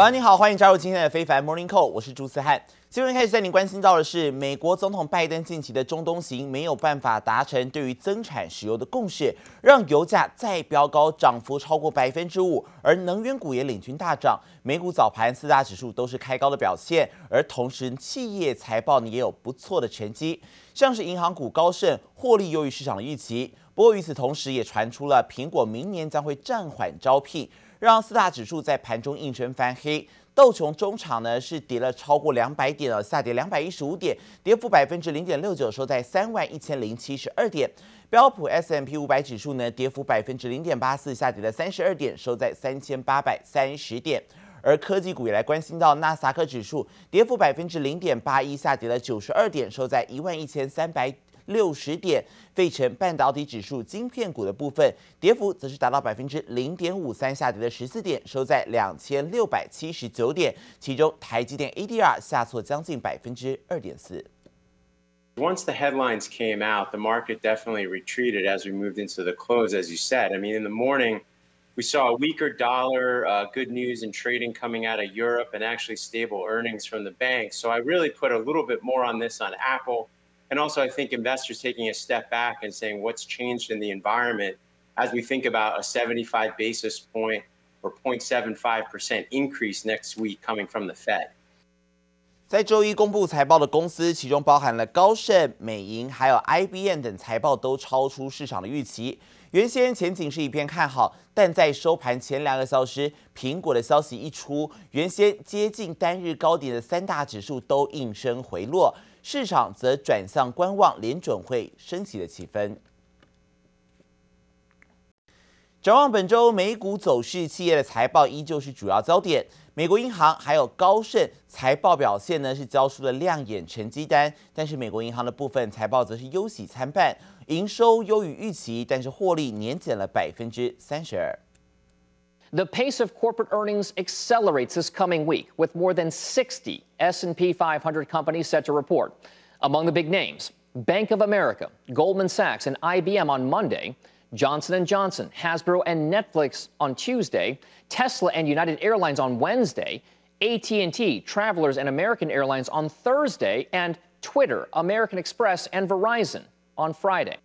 早安，你好，欢迎加入今天的非凡 Morning Call，我是朱思翰。新闻开始带您关心到的是，美国总统拜登近期的中东行没有办法达成对于增产石油的共识，让油价再飙高，涨幅超过百分之五，而能源股也领军大涨。美股早盘四大指数都是开高的表现，而同时企业财报呢也有不错的成绩，像是银行股高盛获利优于市场的预期。不过与此同时，也传出了苹果明年将会暂缓招聘。让四大指数在盘中应声翻黑，道琼中场呢是跌了超过两百点了，下跌两百一十五点，跌幅百分之零点六九，收在三万一千零七十二点。标普 S M P 五百指数呢跌幅百分之零点八四，下跌了三十二点，收在三千八百三十点。而科技股也来关心到纳斯达克指数跌幅百分之零点八一，下跌了九十二点，收在一万一千三百。六十点，费城半导体指数晶片股的部分跌幅则是达到百分之零点五三，下跌了十四点，收在两千六百七十九点。其中台积电 ADR 下挫将近百分之二点四。Once the headlines came out, the market definitely retreated as we moved into the close, as you said. I mean, in the morning, we saw a weaker dollar, uh, good news in trading coming out of Europe, and actually stable earnings from the banks. So I really put a little bit more on this on Apple. And also, I think investors taking a step back and saying what's changed in the environment as we think about a 75 basis point or 0.75% increase next week coming from the Fed. 在周一公布财报的公司，其中包含了高盛、美银，还有 IBM 等财报都超出市场的预期。原先前景是一片看好，但在收盘前两个小时，苹果的消息一出，原先接近单日高点的三大指数都应声回落。市场则转向观望联准会升息的气氛。展望本周美股走势，企业的财报依旧是主要焦点。美国银行还有高盛财报表现呢，是交出了亮眼成绩单。但是美国银行的部分财报则是忧喜参半，营收优于预期，但是获利年减了百分之三十二。The pace of corporate earnings accelerates this coming week, with more than 60 S&P 500 companies set to report. Among the big names, Bank of America, Goldman Sachs, and IBM on Monday, Johnson & Johnson, Hasbro, and Netflix on Tuesday, Tesla and United Airlines on Wednesday, AT&T, Travelers, and American Airlines on Thursday, and Twitter, American Express, and Verizon on Friday.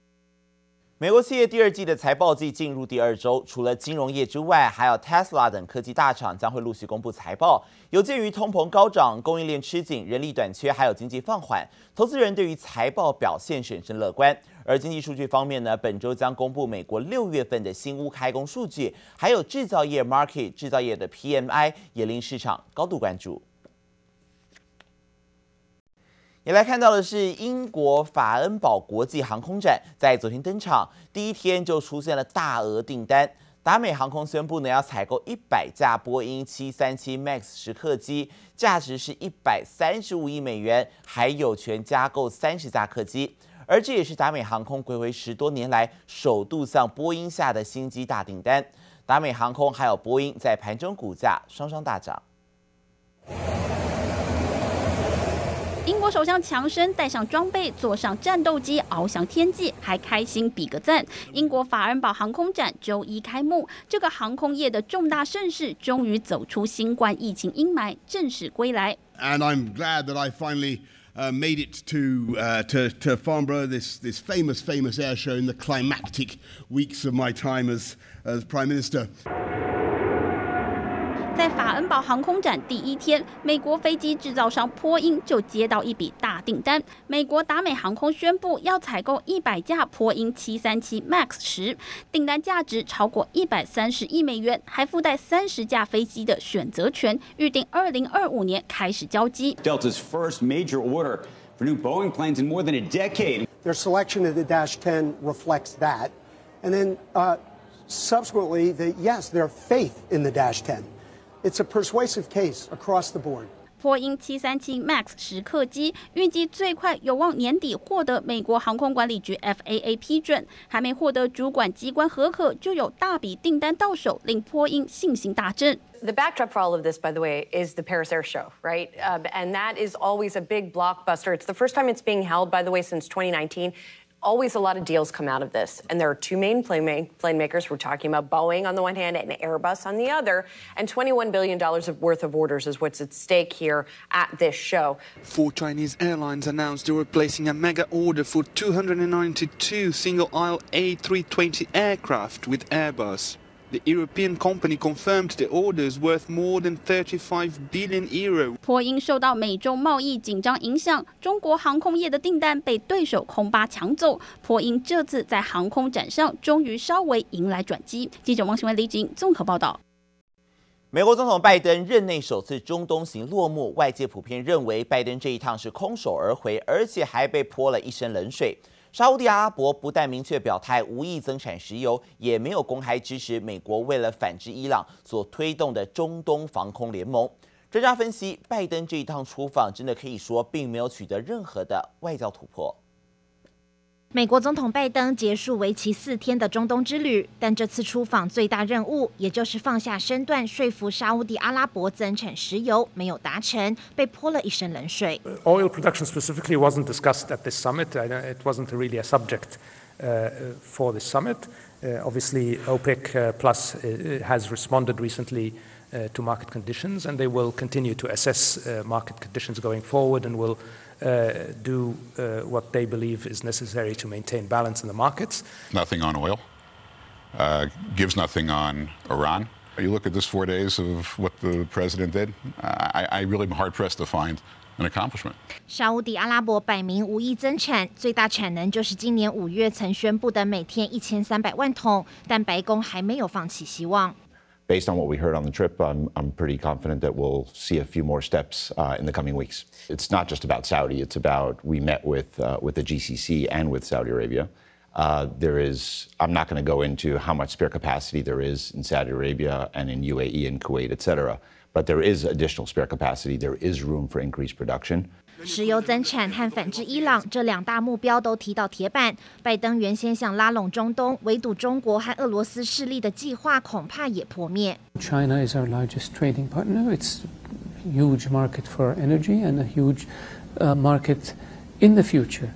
美国企业第二季的财报季进入第二周，除了金融业之外，还有 Tesla 等科技大厂将会陆续公布财报。有鉴于通膨高涨、供应链吃紧、人力短缺，还有经济放缓，投资人对于财报表现审慎乐观。而经济数据方面呢，本周将公布美国六月份的新屋开工数据，还有制造业 Market 制造业的 PMI，也令市场高度关注。也来看到的是，英国法恩堡国际航空展在昨天登场，第一天就出现了大额订单。达美航空宣布呢，要采购一百架波音七三七 MAX 十客机，价值是一百三十五亿美元，还有权加购三十架客机。而这也是达美航空睽违十多年来首度向波音下的新机大订单。达美航空还有波音在盘中股价双双大涨。英国首相强生带上装备，坐上战斗机翱翔天际，还开心比个赞。英国法恩堡航空展周一开幕，这个航空业的重大盛事终于走出新冠疫情阴霾，正式归来。And I'm glad that I finally made it to to to Farnborough, this this famous famous air show in the climactic weeks of my time as as Prime Minister. 在法恩堡航空展第一天，美国飞机制造商波音就接到一笔大订单。美国达美航空宣布要采购一百架波音七三七 MAX 十，订单价值超过一百三十亿美元，还附带三十架飞机的选择权，预定二零二五年开始交机。Delta's first major order for new Boeing planes in more than a decade. Their selection of the Dash 10 reflects that, and then subsequently, the yes, their faith in the Dash 10. It's a persuasive case across the board. 波音七三七 MAX 十客机预计最快有望年底获得美国航空管理局 FAA 批准，还没获得主管机关核可，就有大笔订单到手，令波音信心大振。The backdrop for all of this, by the way, is the Paris Air Show, right? Um, and that is always a big blockbuster. It's the first time it's being held, by the way, since 2019. always a lot of deals come out of this. And there are two main plane, plane makers. We're talking about Boeing on the one hand and Airbus on the other. And $21 billion of worth of orders is what's at stake here at this show. Four Chinese airlines announced they were placing a mega order for 292 single aisle A320 aircraft with Airbus. The European company confirmed the orders worth more than 35 billion euro. 波音受到美中贸易紧张影响，中国航空业的订单被对手空巴抢走。波音这次在航空展上终于稍微迎来转机。记者王新文、李景综合报道。美国总统拜登任内首次中东行落幕，外界普遍认为拜登这一趟是空手而回，而且还被泼了一身冷水。沙乌地阿拉伯不但明确表态无意增产石油，也没有公开支持美国为了反制伊朗所推动的中东防空联盟。专家分析，拜登这一趟出访真的可以说并没有取得任何的外交突破。美国总统拜登结束为期四天的中东之旅，但这次出访最大任务，也就是放下身段说服沙乌地阿拉伯增产石油，没有达成，被泼了一身冷水。Oil production specifically wasn't discussed at this summit. It wasn't really a subject for the summit. Obviously, OPEC Plus has responded recently to market conditions, and they will continue to assess market conditions going forward, and will. Uh, do uh, what they believe is necessary to maintain balance in the markets. Nothing on oil, uh, gives nothing on Iran. You look at this four days of what the president did, I, I really am hard pressed to find an accomplishment. 沙乌地阿拉伯摆明无意增产，最大产能就是今年五月曾宣布的每天一千三百万桶，但白宫还没有放弃希望。 Based on what we heard on the trip, I'm, I'm pretty confident that we'll see a few more steps uh, in the coming weeks. It's not just about Saudi, it's about we met with, uh, with the GCC and with Saudi Arabia. Uh, there is, I'm not going to go into how much spare capacity there is in Saudi Arabia and in UAE and Kuwait, et cetera, but there is additional spare capacity. There is room for increased production. 石油增产和反制伊朗这两大目标都提到铁板。拜登原先想拉拢中东、围堵中国和俄罗斯势力的计划，恐怕也破灭。China is our largest trading partner. It's a huge market for energy and a huge market in the future.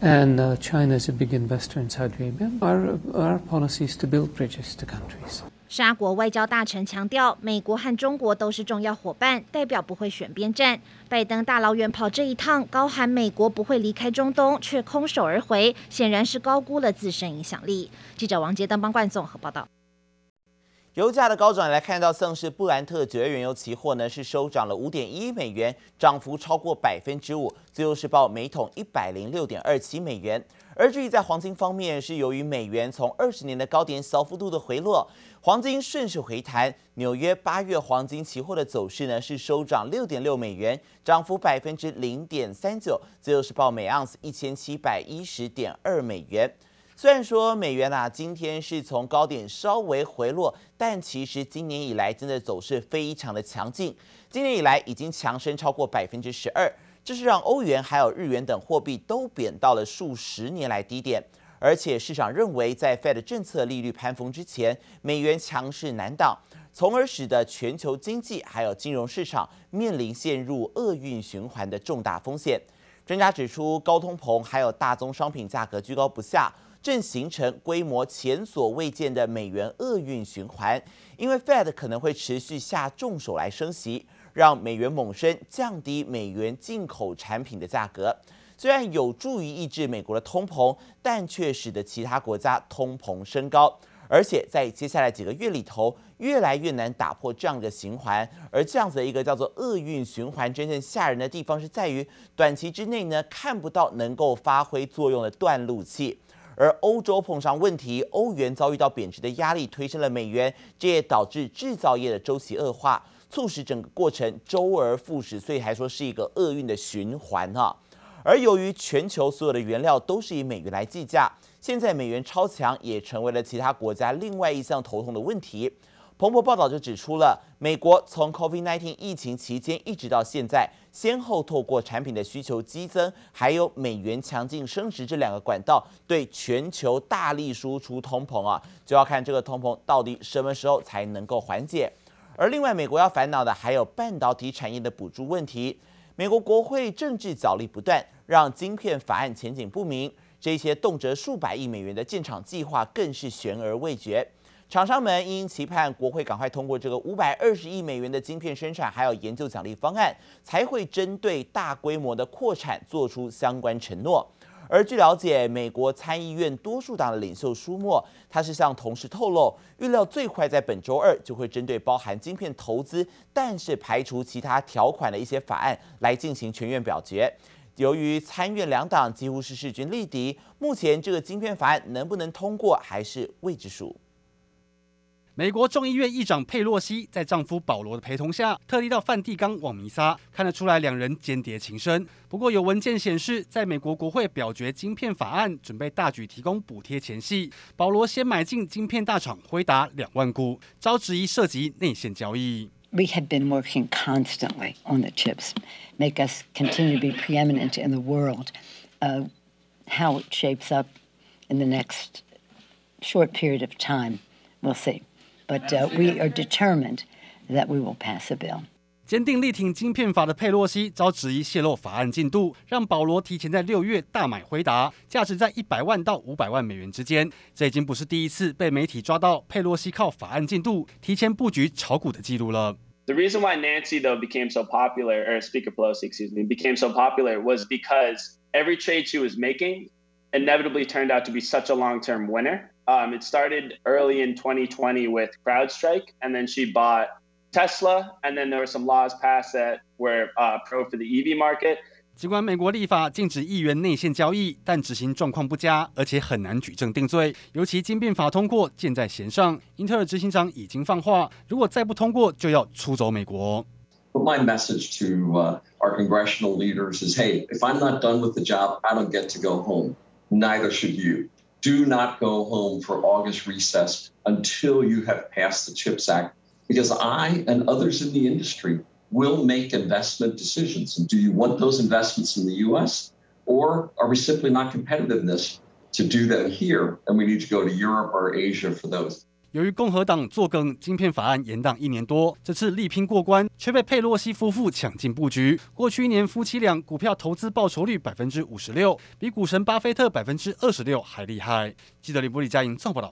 And China is a big investor in Saudi Arabia. Our our policy is to build bridges to countries. 沙国外交大臣强调，美国和中国都是重要伙伴，代表不会选边站。拜登大老远跑这一趟，高喊美国不会离开中东，却空手而回，显然是高估了自身影响力。记者王杰登帮冠综合报道。油价的高涨来看到，像是布兰特九月原油期货呢是收涨了五点一美元，涨幅超过百分之五，最后是报每桶一百零六点二七美元。而至于在黄金方面，是由于美元从二十年的高点小幅度的回落，黄金顺势回弹。纽约八月黄金期货的走势呢是收涨六点六美元，涨幅百分之零点三九，最后是报每盎司一千七百一十点二美元。虽然说美元啊今天是从高点稍微回落，但其实今年以来真的走势非常的强劲，今年以来已经强升超过百分之十二。这是让欧元还有日元等货币都贬到了数十年来低点，而且市场认为在 Fed 政策利率攀峰之前，美元强势难挡，从而使得全球经济还有金融市场面临陷入厄运循环的重大风险。专家指出，高通膨还有大宗商品价格居高不下，正形成规模前所未见的美元厄运循环，因为 Fed 可能会持续下重手来升息。让美元猛升，降低美元进口产品的价格，虽然有助于抑制美国的通膨，但却使得其他国家通膨升高，而且在接下来几个月里头，越来越难打破这样的循环。而这样子的一个叫做厄运循环，真正吓人的地方是在于，短期之内呢，看不到能够发挥作用的断路器，而欧洲碰上问题，欧元遭遇到贬值的压力，推升了美元，这也导致制造业的周期恶化。促使整个过程周而复始，所以还说是一个厄运的循环哈。而由于全球所有的原料都是以美元来计价，现在美元超强也成为了其他国家另外一项头痛的问题。彭博报道就指出了，美国从 COVID-19 疫情期间一直到现在，先后透过产品的需求激增，还有美元强劲升值这两个管道，对全球大力输出通膨啊，就要看这个通膨到底什么时候才能够缓解。而另外，美国要烦恼的还有半导体产业的补助问题。美国国会政治角力不断，让晶片法案前景不明。这些动辄数百亿美元的建厂计划更是悬而未决。厂商们因期盼国会赶快通过这个五百二十亿美元的晶片生产还有研究奖励方案，才会针对大规模的扩产做出相关承诺。而据了解，美国参议院多数党的领袖舒默，他是向同事透露，预料最快在本周二就会针对包含晶片投资，但是排除其他条款的一些法案来进行全院表决。由于参院两党几乎是势均力敌，目前这个晶片法案能不能通过还是未知数。美国众议院议长佩洛西在丈夫保罗的陪同下，特地到梵蒂冈往弥撒，看得出来两人鶼鰈情深。不过有文件显示，在美国国会表决晶片法案，准备大举提供补贴前夕，保罗先买进晶片大厂辉达两万股，遭质疑涉及内线交易。We have been working constantly on the chips, make us continue to be preeminent in the world. Uh, how it shapes up in the next short period of time, we'll see. But we are determined that we will pass a bill. 坚定力挺晶片法的佩洛西遭质疑泄露法案进度，让保罗提前在六月大买辉达，价值在一百万到五百万美元之间。这已经不是第一次被媒体抓到佩洛西靠法案进度提前布局炒股的记录了。The reason why Nancy though became so popular, or Speaker Pelosi, excuse me, became so popular was because every trade she was making inevitably turned out to be such a long-term winner. Um, it started early in 2020 with CrowdStrike, and then she bought Tesla, and then there were some laws passed that were uh, pro for the EV market. 尽管美国立法禁止议员内线交易，但执行状况不佳，而且很难举证定罪。尤其晶片法通过，箭在弦上，英特尔执行长已经放话，如果再不通过，就要出走美国。But my message to uh, our congressional leaders is, hey, if I'm not done with the job, I don't get to go home. Neither should you. do not go home for August recess until you have passed the CHIPS Act, because I and others in the industry will make investment decisions. And do you want those investments in the U.S., or are we simply not competitiveness to do them here, and we need to go to Europe or Asia for those? 由于共和党作梗，晶片法案延宕一年多，这次力拼过关，却被佩洛西夫妇抢进布局。过去一年，夫妻俩股票投资报酬率百分之五十六，比股神巴菲特百分之二十六还厉害。记者李波李佳莹综合报道。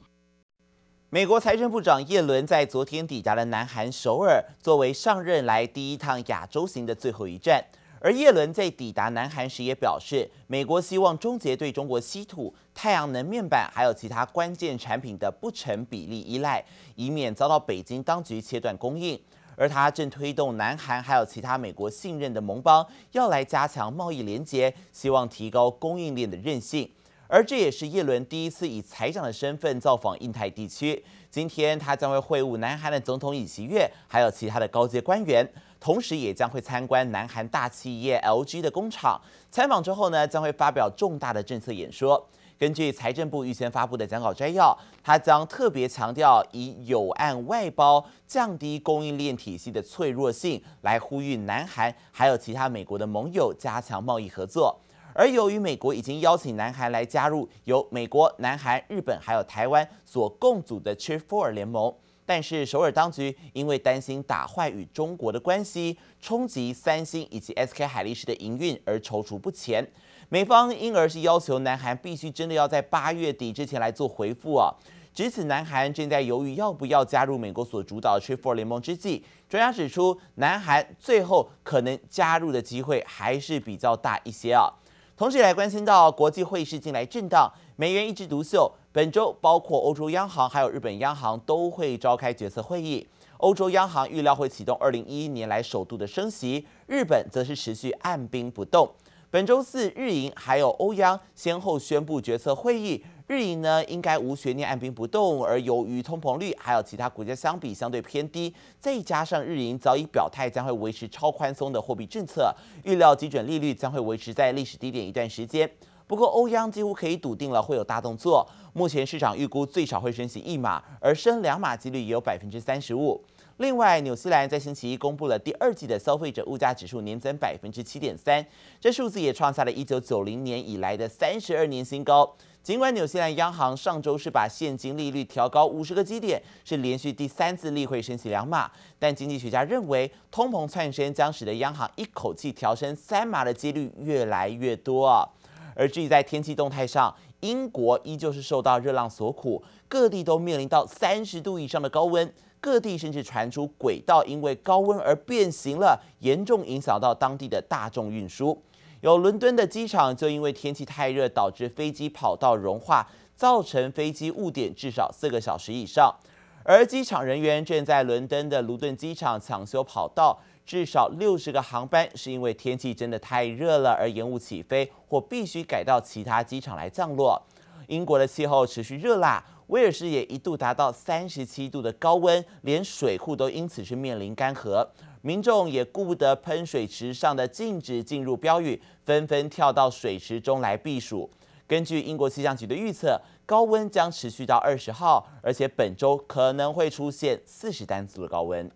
美国财政部长叶伦在昨天抵达了南韩首尔，作为上任来第一趟亚洲行的最后一站。而叶伦在抵达南韩时也表示，美国希望终结对中国稀土、太阳能面板还有其他关键产品的不成比例依赖，以免遭到北京当局切断供应。而他正推动南韩还有其他美国信任的盟邦要来加强贸易连结，希望提高供应链的韧性。而这也是叶伦第一次以财长的身份造访印太地区。今天他将会会晤南韩的总统尹锡悦，还有其他的高阶官员。同时，也将会参观南韩大企业 LG 的工厂。参访之后呢，将会发表重大的政策演说。根据财政部预先发布的讲稿摘要，他将特别强调以有案外包降低供应链体系的脆弱性，来呼吁南韩还有其他美国的盟友加强贸易合作。而由于美国已经邀请南韩来加入由美国、南韩、日本还有台湾所共组的 Chip Four 联盟。但是首尔当局因为担心打坏与中国的关系，冲击三星以及 SK 海力士的营运而踌躇不前。美方因而是要求南韩必须真的要在八月底之前来做回复啊。值此南韩正在犹豫要不要加入美国所主导的 Trip f o r 联盟之际，专家指出，南韩最后可能加入的机会还是比较大一些啊。同时也来关心到国际汇市近来震荡，美元一枝独秀。本周包括欧洲央行还有日本央行都会召开决策会议。欧洲央行预料会启动二零一一年来首度的升息，日本则是持续按兵不动。本周四，日银还有欧央先后宣布决策会议。日银呢，应该无悬念按兵不动，而由于通膨率还有其他国家相比相对偏低，再加上日银早已表态将会维持超宽松的货币政策，预料基准利率将会维持在历史低点一段时间。不过欧央几乎可以笃定了会有大动作，目前市场预估最少会升息一码，而升两码几率也有百分之三十五。另外，纽西兰在星期一公布了第二季的消费者物价指数年增百分之七点三，这数字也创下了一九九零年以来的三十二年新高。尽管纽西兰央行上周是把现金利率调高五十个基点，是连续第三次例会升息两码，但经济学家认为通膨窜升将使得央行一口气调升三码的几率越来越多。而至于在天气动态上，英国依旧是受到热浪所苦，各地都面临到三十度以上的高温，各地甚至传出轨道因为高温而变形了，严重影响到当地的大众运输。有伦敦的机场就因为天气太热，导致飞机跑道融化，造成飞机误点至少四个小时以上。而机场人员正在伦敦的卢顿机场抢修跑道，至少六十个航班是因为天气真的太热了而延误起飞，或必须改到其他机场来降落。英国的气候持续热辣，威尔士也一度达到三十七度的高温，连水库都因此是面临干涸。民众也顾不得喷水池上的禁止进入标语，纷纷跳到水池中来避暑。根据英国气象局的预测，高温将持续到二十号，而且本周可能会出现四十单次的高温。